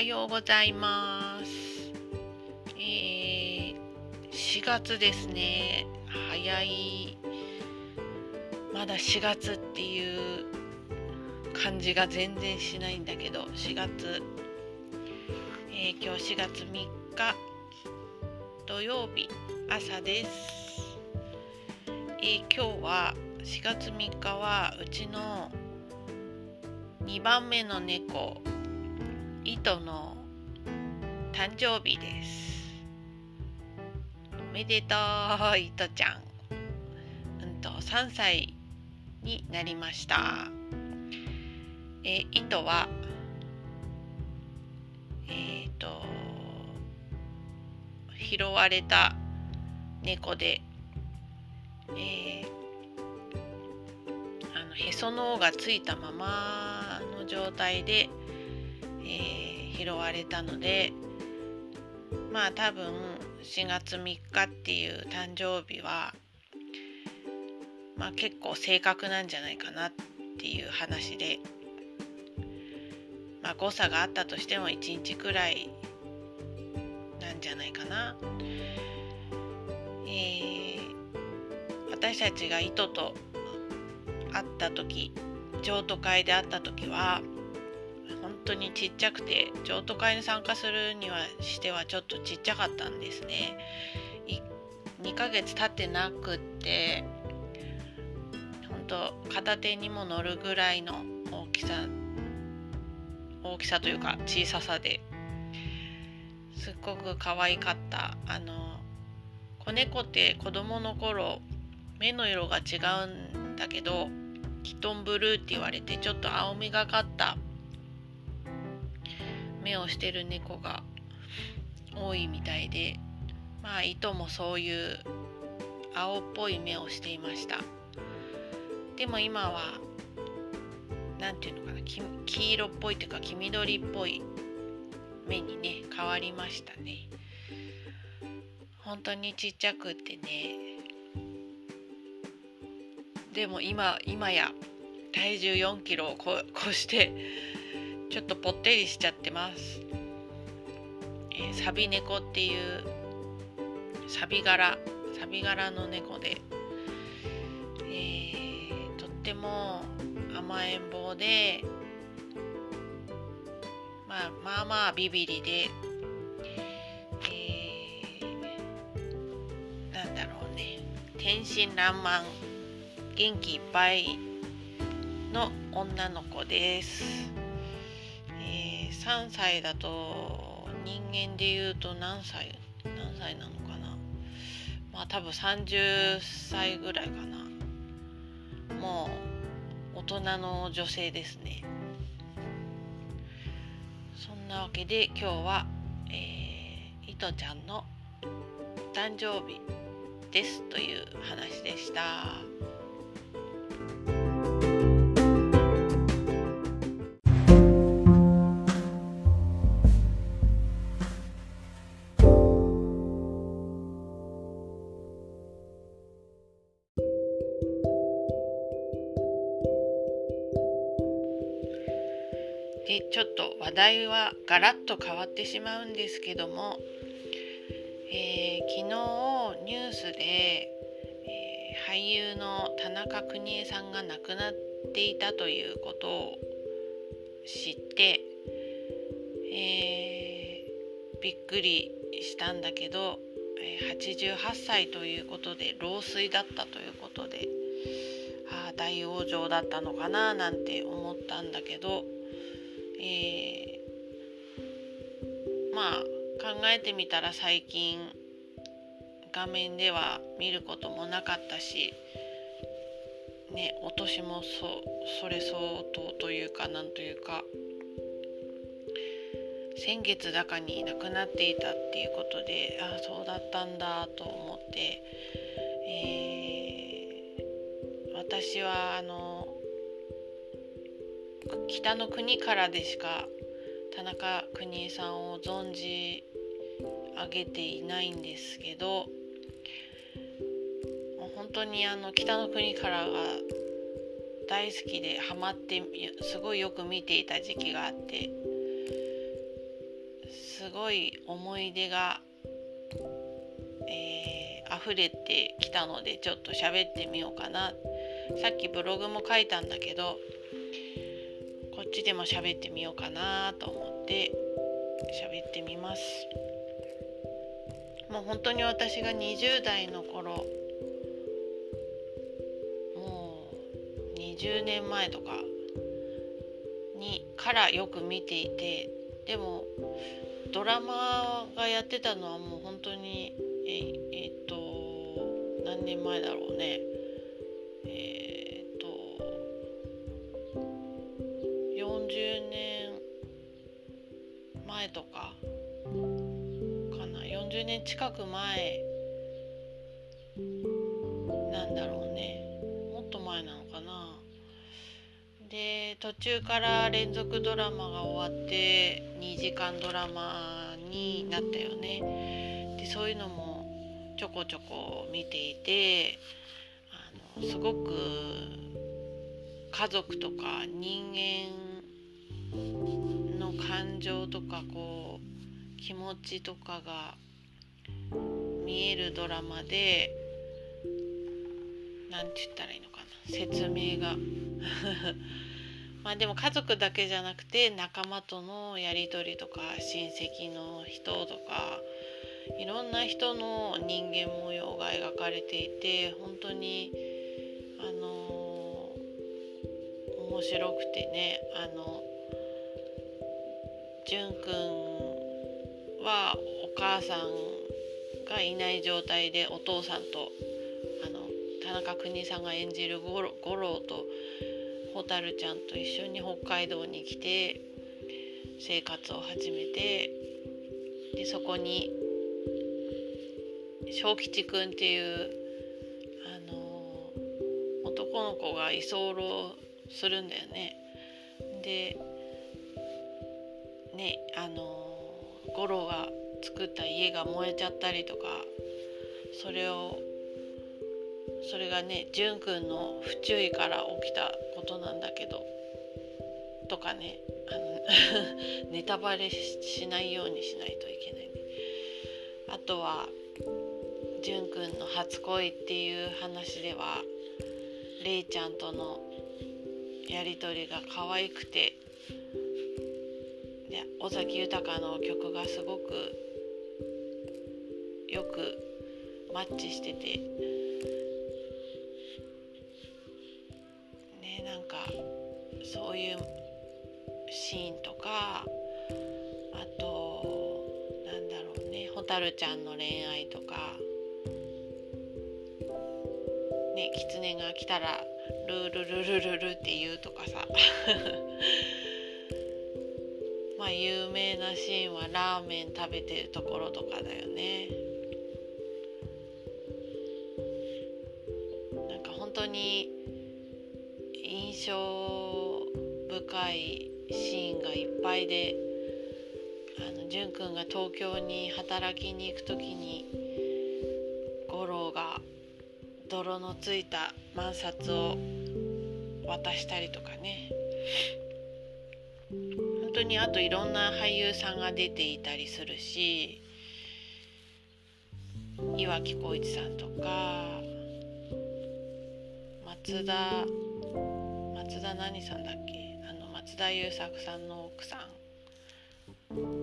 はようございます。えー、4月ですね。早い。まだ4月っていう感じが全然しないんだけど、4月、えー今日4月3日土曜日朝です。えー今日は4月3日はうちの2番目の猫糸の誕生日です。おめでとう、糸ちゃん。うんと、3歳になりました。え、糸は、えっ、と、拾われた猫で、えーあのへその緒がついたままの状態で、えー拾われたのでまあ多分4月3日っていう誕生日はまあ結構正確なんじゃないかなっていう話でまあ誤差があったとしても1日くらいなんじゃないかな。えー私たちが糸と会った時譲渡会で会った時は本当にちっちゃくて譲渡会に参加するにはしてはちょっとちっちゃかったんですね。2ヶ月経ってなくって本当片手にも乗るぐらいの大きさ大きさというか小ささですっごく可愛かったあの子猫って子供の頃目の色が違うんだけどキトンブルーって言われてちょっと青みがかった目をしてる猫が多いみたいでまあ糸もそういう青っぽい目をしていました。でも今は何ていうのかなき黄色っぽいというか黄緑っぽい目にね変わりましたね。本当にちっちゃくってね。でも今今や体重4キロをこ 越してちょっとぽってりしちゃってます、えーサビ猫っていうサビ柄サビ柄の猫で、えーとっても甘えん坊で、まあ、まあまあビビリで、えーなんだろうね天真爛漫元気いっぱいの女の子です。3歳だと人間で言うと何歳何歳なのかな。まあ多分30歳ぐらいかな。もう大人の女性ですね。そんなわけで今日は、えー、いとちゃんの誕生日ですという話でした。ちょっと話題はガラッと変わってしまうんですけども、えー昨日ニュースで、えー俳優の田中邦衛さんが亡くなっていたということを知って、えーびっくりしたんだけど、88歳ということで老衰だったということであー大往生だったのかななんて思ったんだけど、えーまあ考えてみたら最近画面では見ることもなかったしねお年もそそれ相当というかなんというか先月だかに亡くなっていたっていうことでああそうだったんだと思って、えー私はあの北の国からでしか田中邦衛さんを存じ上げていないんですけど本当にあの北の国からが大好きでハマってすごいよく見ていた時期があってすごい思い出が、えー、溢れてきたのでちょっと喋ってみようかな。さっきブログも書いたんだけどっちでも喋ってみようかなと思って喋ってみます。もう本当に私が20代の頃もう20年前とかにからよく見ていてでもドラマがやってたのはもう本当にええっと何年前だろうね。年近く前なんだろうね。もっと前なのかな。で途中から連続ドラマが終わって2時間ドラマになったよね。でそういうのもちょこちょこ見ていてあのすごく家族とか人間の感情とかこう気持ちとかが見えるドラマで何て言ったらいいのかな。説明が。まあでも家族だけじゃなくて仲間とのやり取りとか親戚の人とかいろんな人の人間模様が描かれていて本当にあのー、面白くてねあの淳くんはお母さんがいない状態でお父さんとあの田中邦さんが演じる五郎と蛍ちゃんと一緒に北海道に来て生活を始めてでそこに小吉くんっていうあの男の子が居候するんだよね。でねあの五郎が作った家が燃えちゃったりとかそれをそれがね淳くんの不注意から起きたことなんだけどとかねあの ネタバレしないようにしないといけないね。あとは淳くんの初恋っていう話ではれいちゃんとのやり取りが可愛くてで尾崎豊の曲がすごくよくマッチしてて。ねなんかそういうシーンとかあとなんだろうね蛍ちゃんの恋愛とか。ね狐が来たらルルルルルルって言うとかさ。まあ有名なシーンはラーメン食べてるところとかだよね。当に印象深いシーンがいっぱいであの淳くんが東京に働きに行く時に五郎が泥のついた万札を渡したりとかね。本当にあといろんな俳優さんが出ていたりするし岩城浩一さんとか松田松田何さんだっけ？あの松田優作さんの奥さん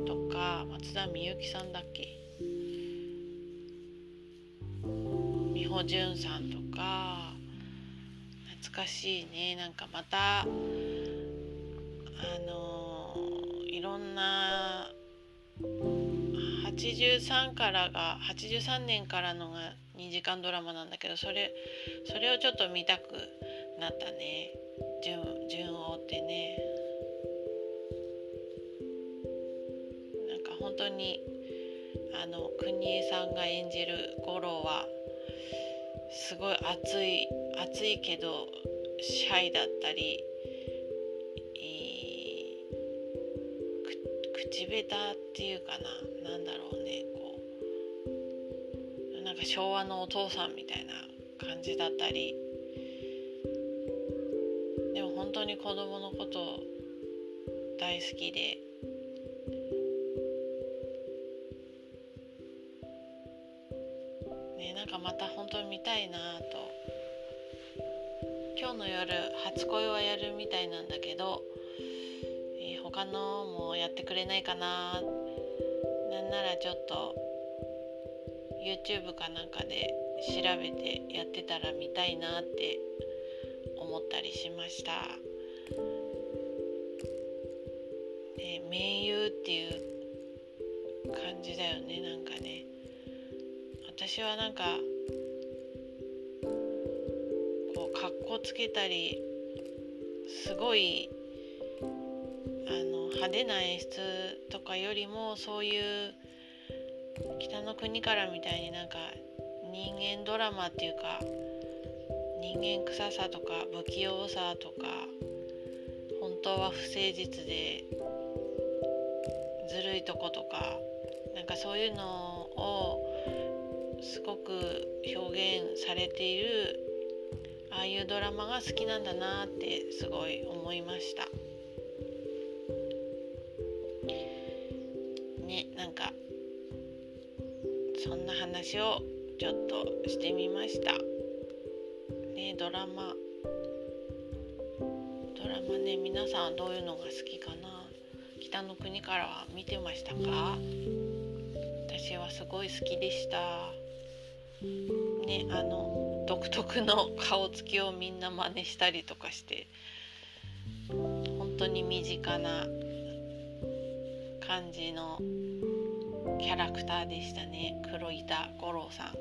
とか松田美由紀さんだっけ？美穂潤さんとか懐かしいね。なんかまたあのいろんな83からが83年からのが2時間ドラマなんだけどそれそれをちょっと見たくなったね。順順を追ってね。なんか本当にあの国枝さんが演じる五郎はすごい熱い熱いけどシャイだったり、えー、口下手っていうかな。なんだろうねこう。か昭和のお父さんみたいな感じだったり。でも本当に子供のこと大好きで。ねなんかまた本当に見たいなと。今日の夜初恋はやるみたいなんだけど、えー、他のもやってくれないかな。なんならちょっと YouTube かなんかで調べてやってたら見たいなって思ったりしました。ね、盟友っていう感じだよねなんかね私はなんかこうかっこつけたりすごいあの派手な演出とかよりもそういう北の国からみたいになんか人間ドラマっていうか人間臭さとか不器用さとか本当は不誠実でずるいとことかなんかそういうのをすごく表現されているああいうドラマが好きなんだなってすごい思いました。話をちょっとしてみました。ねドラマ。ドラマね皆さんどういうのが好きかな？北の国からは見てましたか？私はすごい好きでした。ねあの独特の顔つきをみんな真似したりとかして本当に身近な感じのキャラクターでしたね。黒板五郎さん。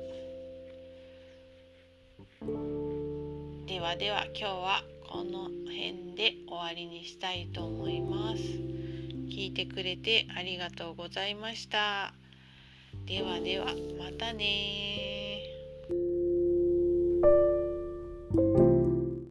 ではでは今日はこの辺で終わりにしたいと思います。聞いてくれてありがとうございました。ではではまたね